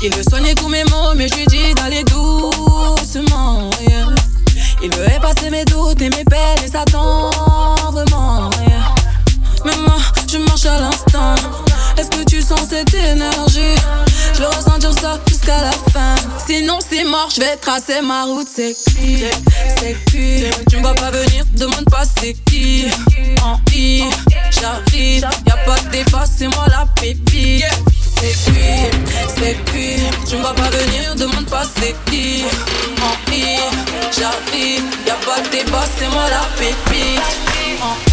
Il veut soigner tous mes mots, mais je lui dis d'aller doucement. Yeah. Il veut effacer mes doutes et mes peines et s'attend vraiment. Yeah. Mais moi, je marche à l'instant. Est-ce que tu sens cette énergie? Je veux ressentir ça jusqu'à la fin. Sinon, c'est mort, je vais tracer ma route. C'est cuit, c'est cuit. Tu me vois pas venir. Tu me vois pas venir, demande pas c'est qui. En I, j'arrive. Y'a pas de débat, c'est moi la pépite.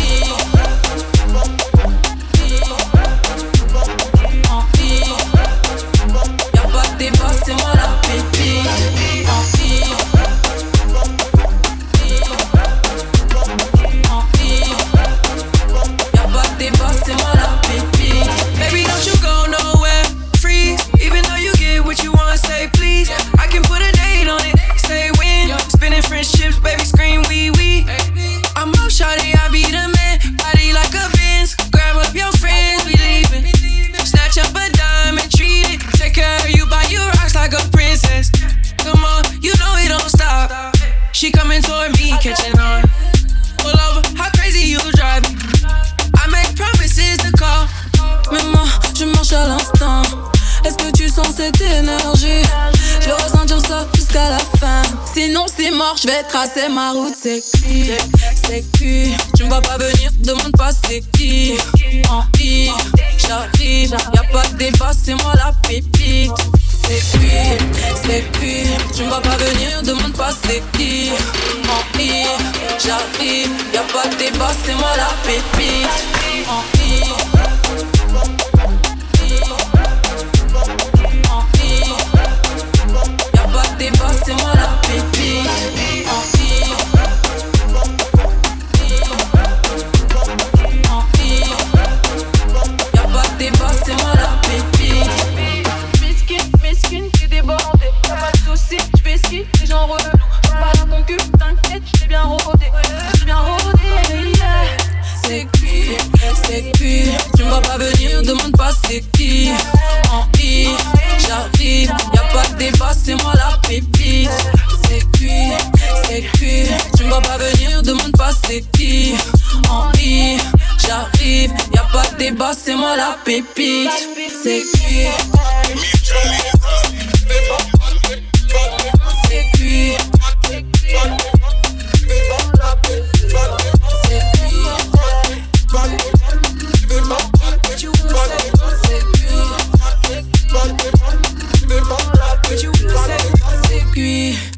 She coming toward me, catching on. Pull over, how crazy you drive me. I make promises to call. Mais moi, je marche à l'instant. Est-ce que tu sens cette énergie? Je veux ressentir ça jusqu'à la fin. Sinon, c'est mort, je vais tracer ma route. C'est qui? C'est qui? Tu me vois pas venir, demande pas c'est qui. En I, j'arrive. Y'a pas de débat, moi la pépite. C'est qui? C'est qui? Tu me vois pas venir, demande pas c'est qui. J'arrive. Y'a pas de débat, c'est moi la pépite. Bien bien. C'est qui? C'est qui? Tu me vois pas venir, demande pas c'est qui. En I, j'arrive, y'a pas de débat, c'est moi la pépite. C'est qui? C'est qui? Tu me vois pas venir, demande pas c'est qui. En I, j'arrive, y'a pas de débat, c'est moi la pépite. C'est qui? cuit